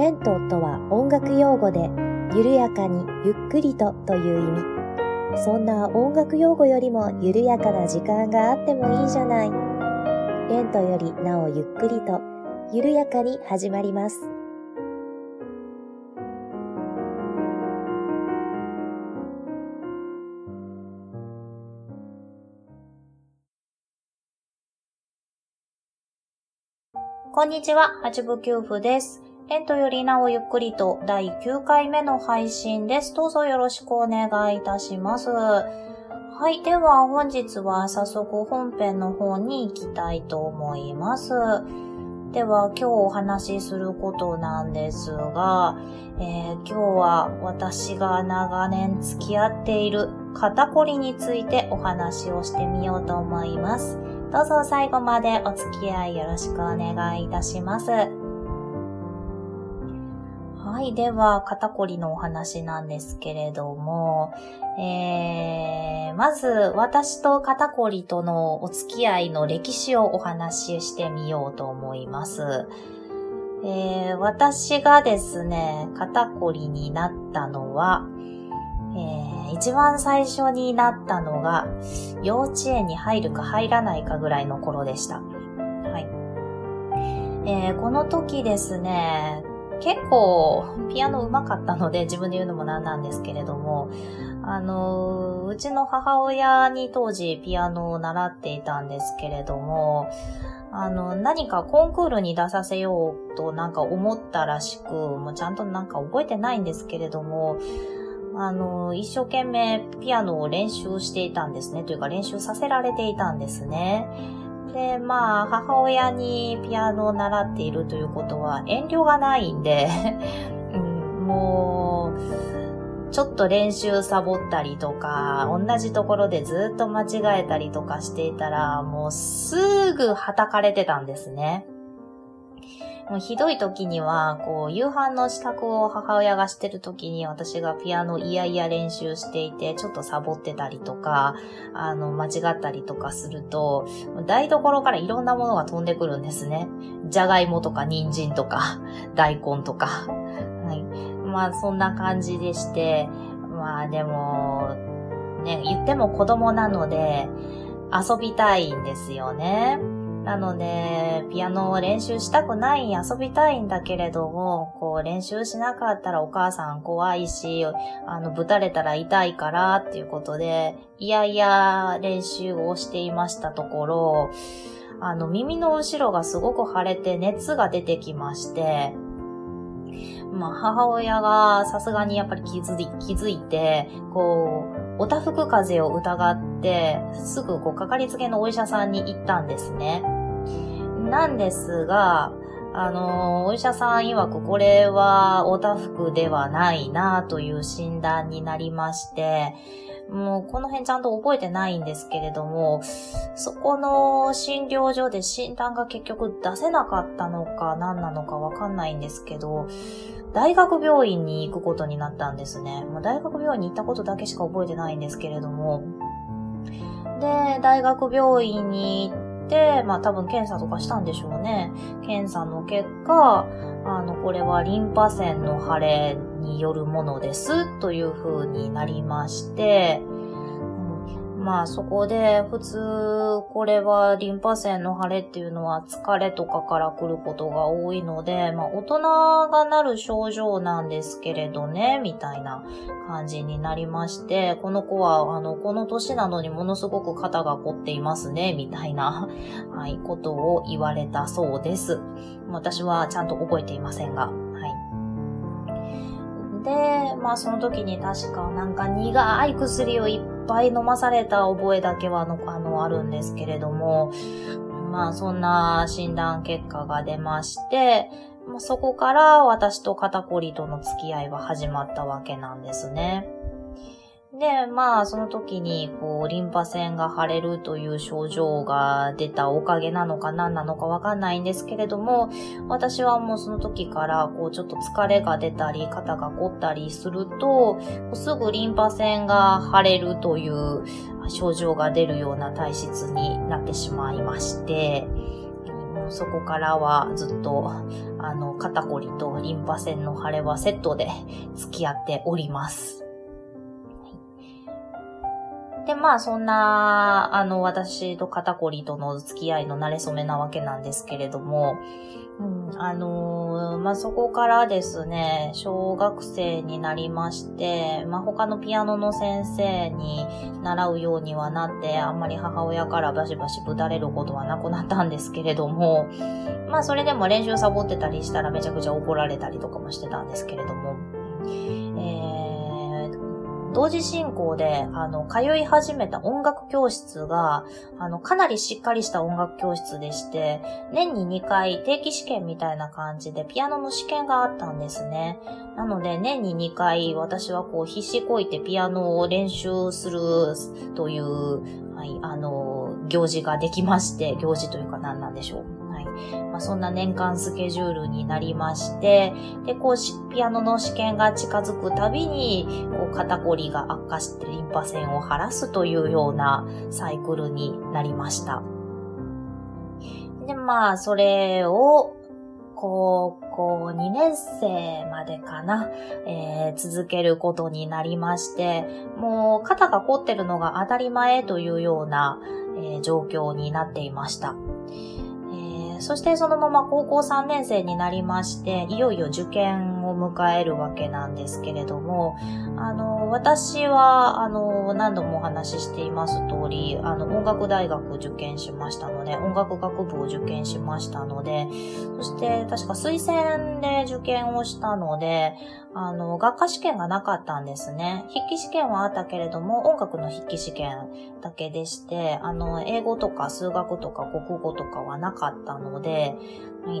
レントとは音楽用語で、緩やかにゆっくりとという意味。そんな音楽用語よりも緩やかな時間があってもいいじゃない。レントよりなおゆっくりと、緩やかに始まります。こんにちは、八部九夫です。レントよりなおゆっくりと第9回目の配信です。どうぞよろしくお願いいたします。はい。では本日は早速本編の方に行きたいと思います。では今日お話しすることなんですが、えー、今日は私が長年付き合っている肩こりについてお話をしてみようと思います。どうぞ最後までお付き合いよろしくお願いいたします。はい。では、肩こりのお話なんですけれども、えー、まず、私と肩こりとのお付き合いの歴史をお話ししてみようと思います。えー、私がですね、肩こりになったのは、えー、一番最初になったのが、幼稚園に入るか入らないかぐらいの頃でした。はい。えー、この時ですね、結構ピアノ上手かったので自分で言うのもなんなんですけれども、あの、うちの母親に当時ピアノを習っていたんですけれども、あの、何かコンクールに出させようとなんか思ったらしく、もうちゃんとなんか覚えてないんですけれども、あの、一生懸命ピアノを練習していたんですね。というか練習させられていたんですね。で、まあ、母親にピアノを習っているということは遠慮がないんで うん、もう、ちょっと練習サボったりとか、同じところでずっと間違えたりとかしていたら、もうすぐ叩かれてたんですね。もうひどい時には、こう、夕飯の支度を母親がしてる時に私がピアノいやいや練習していて、ちょっとサボってたりとか、あの、間違ったりとかすると、台所からいろんなものが飛んでくるんですね。じゃがいもとか人参とか、大根とか。はい。まあ、そんな感じでして、まあでも、ね、言っても子供なので、遊びたいんですよね。なので、ピアノを練習したくない、遊びたいんだけれども、こう練習しなかったらお母さん怖いし、あの、ぶたれたら痛いからっていうことで、いやいや練習をしていましたところ、あの、耳の後ろがすごく腫れて熱が出てきまして、まあ、母親がさすがにやっぱり気づい気づいて、こう、おたふく風邪を疑って、すぐこう、かかりつけのお医者さんに行ったんですね。なんですが、あの、お医者さん曰くこれはおたふくではないなという診断になりまして、もうこの辺ちゃんと覚えてないんですけれども、そこの診療所で診断が結局出せなかったのか何なのかわかんないんですけど、大学病院に行くことになったんですね。まあ、大学病院に行ったことだけしか覚えてないんですけれども、で、大学病院に行って、まあ多分検査とかしたんでしょうね。検査の結果、あの、これはリンパ腺の腫れによるものですという風になりまして、まあそこで普通これはリンパ腺の腫れっていうのは疲れとかから来ることが多いので、まあ大人がなる症状なんですけれどね、みたいな感じになりまして、この子はあの、この年なのにものすごく肩が凝っていますね、みたいな、はい、ことを言われたそうです。私はちゃんと覚えていませんが、で、まあその時に確かなんか苦い薬をいっぱい飲まされた覚えだけはの、あの、あるんですけれども、まあ、そんな診断結果が出まして、まあ、そこから私と肩こりとの付き合いは始まったわけなんですね。で、まあ、その時に、こう、リンパ腺が腫れるという症状が出たおかげなのか何なのかわかんないんですけれども、私はもうその時から、こう、ちょっと疲れが出たり、肩が凝ったりすると、すぐリンパ腺が腫れるという症状が出るような体質になってしまいまして、そこからはずっと、あの、肩こりとリンパ腺の腫れはセットで付き合っております。で、まあ、そんな、あの、私と肩こりとの付き合いの慣れ初めなわけなんですけれども、うん、あのー、まあ、そこからですね、小学生になりまして、まあ、他のピアノの先生に習うようにはなって、あんまり母親からバシバシぶたれることはなくなったんですけれども、まあ、それでも練習サボってたりしたらめちゃくちゃ怒られたりとかもしてたんですけれども、えー同時進行で、あの、通い始めた音楽教室が、あの、かなりしっかりした音楽教室でして、年に2回定期試験みたいな感じで、ピアノの試験があったんですね。なので、年に2回、私はこう、必死こいてピアノを練習するという、はい、あの、行事ができまして、行事というか何なんでしょう。まそんな年間スケジュールになりまして、で、こう、ピアノの試験が近づくたびに、こう、肩こりが悪化してリンパ腺を晴らすというようなサイクルになりました。で、まあ、それを、高校2年生までかな、えー、続けることになりまして、もう肩が凝ってるのが当たり前というような、えー、状況になっていました。そしてそのまま高校3年生になりまして、いよいよ受験を迎えるわけなんですけれども、あの、私は、あの、何度もお話ししています通り、あの、音楽大学を受験しましたので、音楽学部を受験しましたので、そして確か推薦で受験をしたので、あの、学科試験がなかったんですね。筆記試験はあったけれども、音楽の筆記試験だけでして、あの、英語とか数学とか国語とかはなかったので、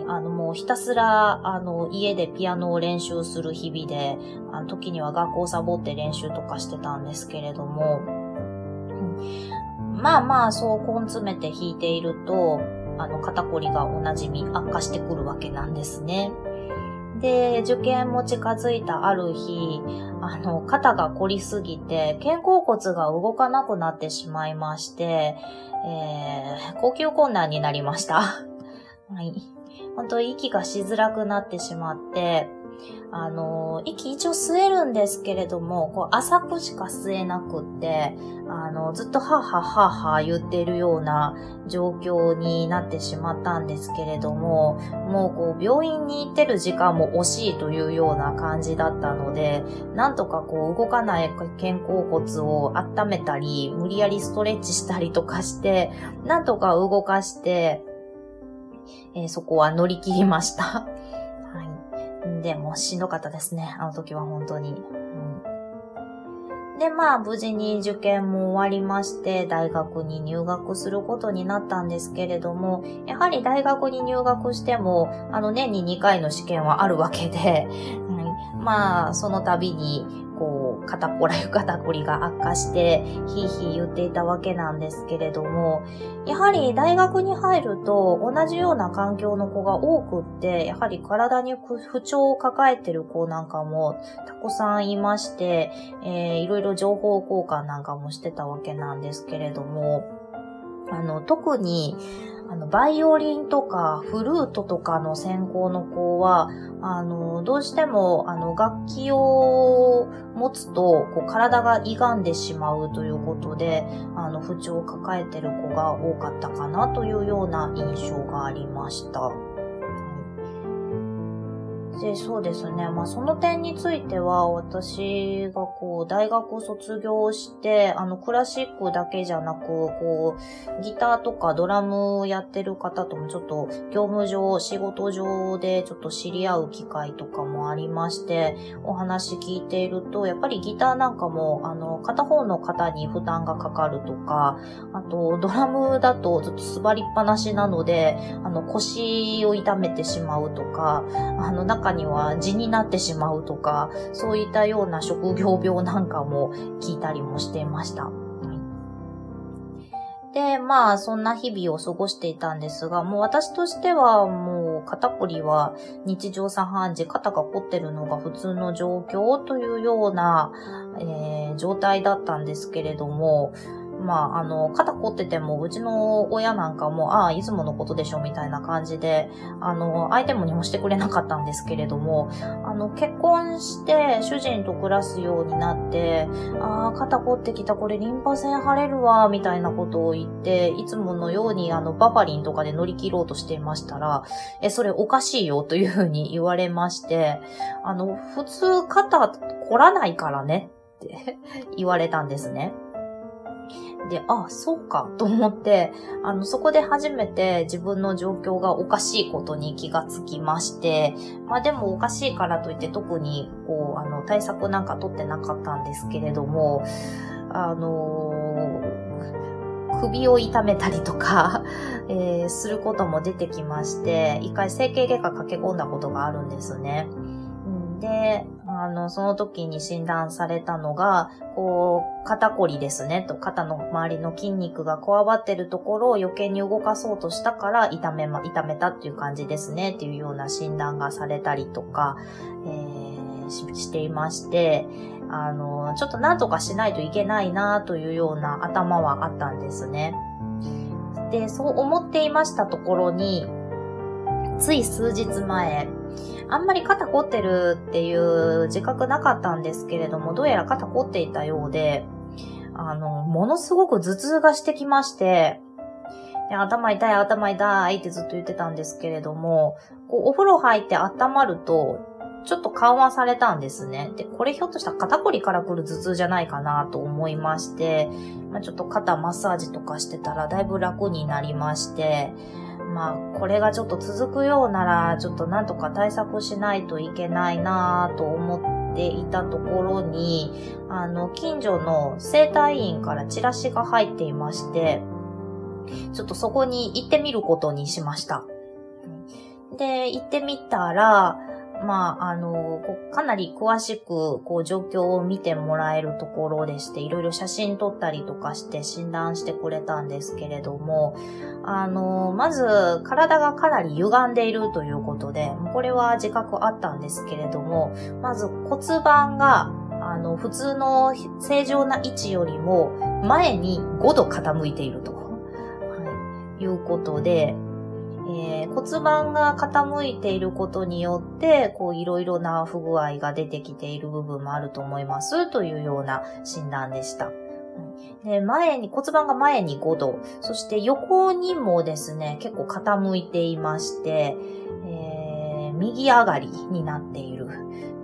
あの、もうひたすら、あの、家でピアノを練習する日々で、あの時には学校サボって練習とかしてたんですけれども、まあまあ、そう根詰めて弾いていると、あの、肩こりがおなじみ悪化してくるわけなんですね。で、受験も近づいたある日、あの、肩が凝りすぎて、肩甲骨が動かなくなってしまいまして、えー、呼吸困難になりました。はい。本当息がしづらくなってしまって、あの、息一応吸えるんですけれども、こう浅くしか吸えなくって、あの、ずっとはははは言ってるような状況になってしまったんですけれども、もうこう病院に行ってる時間も惜しいというような感じだったので、なんとかこう動かない肩甲骨を温めたり、無理やりストレッチしたりとかして、なんとか動かして、えー、そこは乗り切りました。で、もしんどかったですね。あの時は本当に。うん、で、まあ、無事に受験も終わりまして、大学に入学することになったんですけれども、やはり大学に入学しても、あの、年に2回の試験はあるわけで、まあ、その度に、こう、肩こらゆ肩こりが悪化して、ひいひい言っていたわけなんですけれども、やはり大学に入ると同じような環境の子が多くって、やはり体に不調を抱えてる子なんかもたくさんいまして、えー、いろいろ情報交換なんかもしてたわけなんですけれども、あの、特に、あの、バイオリンとかフルートとかの専攻の子は、あの、どうしても、あの、楽器を持つと、こう、体が歪んでしまうということで、あの、不調を抱えてる子が多かったかなというような印象がありました。で、そうですね。まあ、その点については、私がこう、大学を卒業して、あの、クラシックだけじゃなく、こう、ギターとかドラムをやってる方ともちょっと、業務上、仕事上でちょっと知り合う機会とかもありまして、お話聞いていると、やっぱりギターなんかも、あの、片方の方に負担がかかるとか、あと、ドラムだとずっと座りっぱなしなので、あの、腰を痛めてしまうとか、あの、中には痔になってしまうとか、そういったような職業病なんかも聞いたりもしていました。で、まあ、そんな日々を過ごしていたんですが、もう私としては、もう、肩こりは日常茶飯事、肩が凝ってるのが普通の状況というような、えー、状態だったんですけれども、まあ、あの、肩凝ってても、うちの親なんかも、ああ、いつものことでしょ、みたいな感じで、あの、相手もにもしてくれなかったんですけれども、あの、結婚して、主人と暮らすようになって、ああ、肩凝ってきた、これリンパ腺腫れるわ、みたいなことを言って、いつものように、あの、バファリンとかで乗り切ろうとしていましたら、え、それおかしいよ、というふうに言われまして、あの、普通肩凝らないからね、って 言われたんですね。で、あ、そうか、と思って、あの、そこで初めて自分の状況がおかしいことに気がつきまして、まあでもおかしいからといって特に、こう、あの、対策なんか取ってなかったんですけれども、あのー、首を痛めたりとかえー、することも出てきまして、一回整形外科駆け込んだことがあるんですね。で、あの、その時に診断されたのが、こう、肩こりですね、と、肩の周りの筋肉がこわばってるところを余計に動かそうとしたから痛めま、痛めたっていう感じですね、っていうような診断がされたりとか、えー、ししていまして、あの、ちょっと何とかしないといけないなというような頭はあったんですね。で、そう思っていましたところに、つい数日前、あんまり肩凝ってるっていう自覚なかったんですけれども、どうやら肩凝っていたようで、あの、ものすごく頭痛がしてきまして、頭痛い頭痛いってずっと言ってたんですけれども、こうお風呂入って温まると、ちょっと緩和されたんですね。で、これひょっとしたら肩こりから来る頭痛じゃないかなと思いまして、まあ、ちょっと肩マッサージとかしてたらだいぶ楽になりまして、まあ、これがちょっと続くようなら、ちょっとなんとか対策しないといけないなぁと思っていたところに、あの、近所の生体院からチラシが入っていまして、ちょっとそこに行ってみることにしました。で、行ってみたら、まあ、あの、かなり詳しく、こう、状況を見てもらえるところでして、いろいろ写真撮ったりとかして診断してくれたんですけれども、あの、まず、体がかなり歪んでいるということで、これは自覚あったんですけれども、まず骨盤が、あの、普通の正常な位置よりも、前に5度傾いていると、はい、いうことで、えー、骨盤が傾いていることによって、こういろいろな不具合が出てきている部分もあると思いますというような診断でした。で前に、骨盤が前に5度、そして横にもですね、結構傾いていまして、えー、右上がりになっている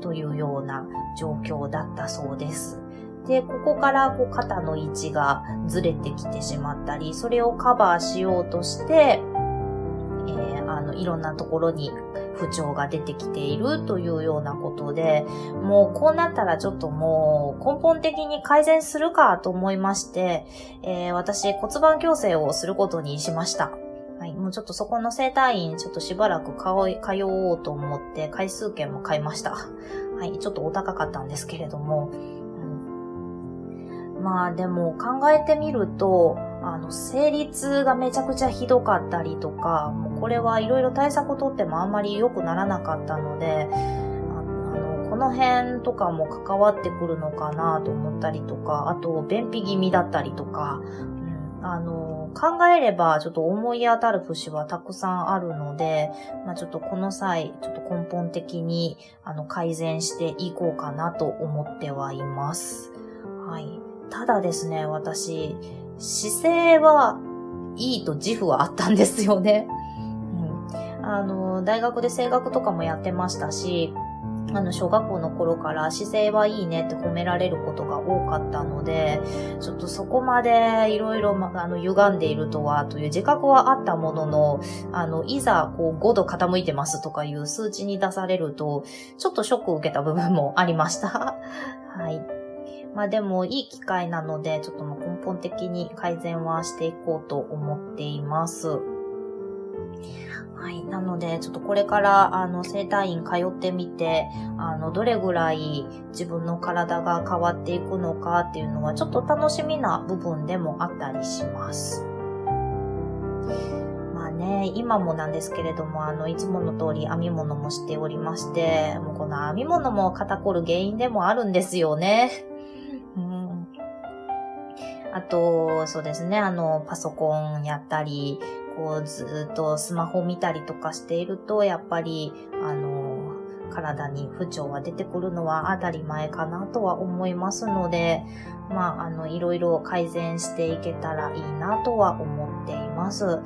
というような状況だったそうです。で、ここからこう肩の位置がずれてきてしまったり、それをカバーしようとして、えー、あの、いろんなところに不調が出てきているというようなことで、もうこうなったらちょっともう根本的に改善するかと思いまして、えー、私骨盤矯正をすることにしました。はい、もうちょっとそこの整体院ちょっとしばらく通おうと思って回数券も買いました。はい、ちょっとお高かったんですけれども。まあでも考えてみると、あの、生理痛がめちゃくちゃひどかったりとか、もうこれはいろいろ対策をとってもあんまり良くならなかったので、あの、この辺とかも関わってくるのかなと思ったりとか、あと、便秘気味だったりとか、うん、あの、考えればちょっと思い当たる節はたくさんあるので、まあ、ちょっとこの際、ちょっと根本的に、あの、改善していこうかなと思ってはいます。はい。ただですね、私、姿勢はいいと自負はあったんですよね。うん、あの、大学で声楽とかもやってましたし、あの、小学校の頃から姿勢はいいねって褒められることが多かったので、ちょっとそこまでいろいろ、あの、歪んでいるとは、という自覚はあったものの、あの、いざ、こう、5度傾いてますとかいう数値に出されると、ちょっとショックを受けた部分もありました。はい。まあでもいい機会なので、ちょっともう根本的に改善はしていこうと思っています。はい。なので、ちょっとこれから、あの、生体院通ってみて、あの、どれぐらい自分の体が変わっていくのかっていうのは、ちょっと楽しみな部分でもあったりします。まあね、今もなんですけれども、あの、いつもの通り編み物もしておりまして、もうこの編み物も肩こる原因でもあるんですよね。あと、そうですね、あの、パソコンやったり、こう、ずっとスマホ見たりとかしていると、やっぱり、あの、体に不調が出てくるのは当たり前かなとは思いますので、まあ、あの、いろいろ改善していけたらいいなとは思っています。は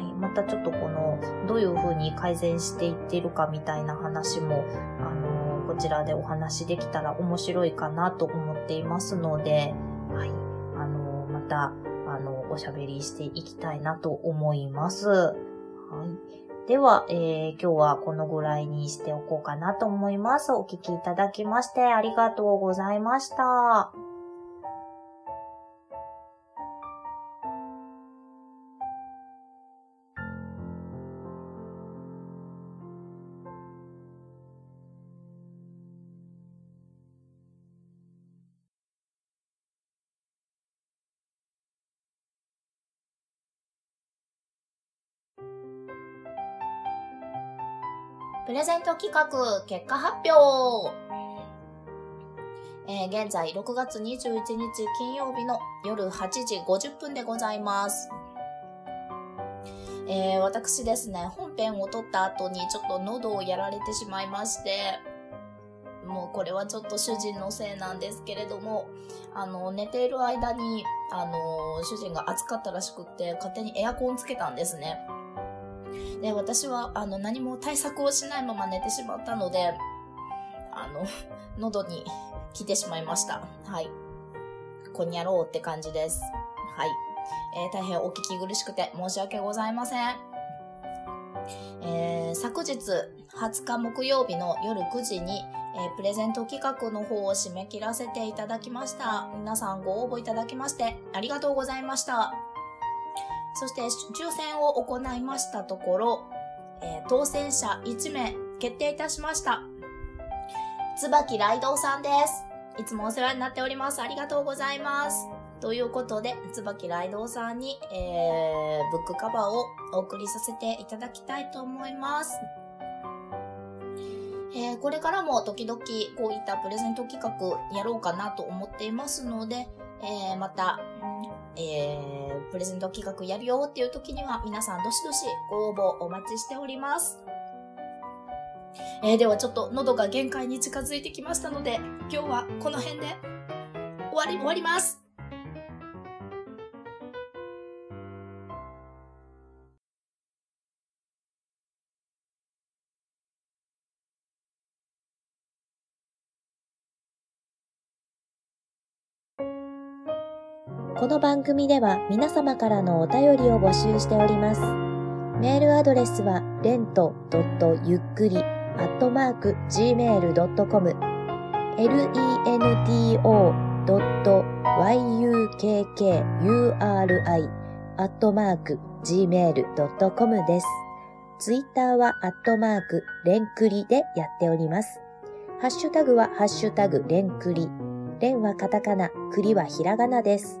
い。またちょっとこの、どういうふうに改善していってるかみたいな話も、あの、こちらでお話できたら面白いかなと思っていますので、はい。また、あの、おしゃべりしていきたいなと思います。はい。では、えー、今日はこのぐらいにしておこうかなと思います。お聞きいただきましてありがとうございました。プレゼント企画結果発表えー、現在6月21日金曜日の夜8時50分でございます。えー、私ですね、本編を撮った後にちょっと喉をやられてしまいまして、もうこれはちょっと主人のせいなんですけれども、あの、寝ている間に、あの、主人が暑かったらしくって、勝手にエアコンつけたんですね。で、私は、あの、何も対策をしないまま寝てしまったので、あの、喉に来てしまいました。はい。こんにゃろうって感じです。はい。えー、大変お聞き苦しくて申し訳ございません。えー、昨日20日木曜日の夜9時に、えー、プレゼント企画の方を締め切らせていただきました。皆さんご応募いただきましてありがとうございました。そして抽選を行いましたところ、えー、当選者1名決定いたしました。椿ライドウさんです。いつもお世話になっております。ありがとうございます。ということで、椿ライドウさんに、えー、ブックカバーをお送りさせていただきたいと思います。えー、これからも時々こういったプレゼント企画やろうかなと思っていますので、えー、また、えー、プレゼント企画やるよっていう時には皆さんどしどしご応募お待ちしております。えー、ではちょっと喉が限界に近づいてきましたので、今日はこの辺で終わり、終わります。この番組では皆様からのお便りを募集しております。メールアドレスは、レントゆっくり、アットマーク、gmail.com、lento.yukkuri、アットマーク、gmail.com です。ツイッターは、アットマーク、レンクリでやっております。ハッシュタグは、ハッシュタグ、レンクリ。レンはカタカナ、クリはひらがなです。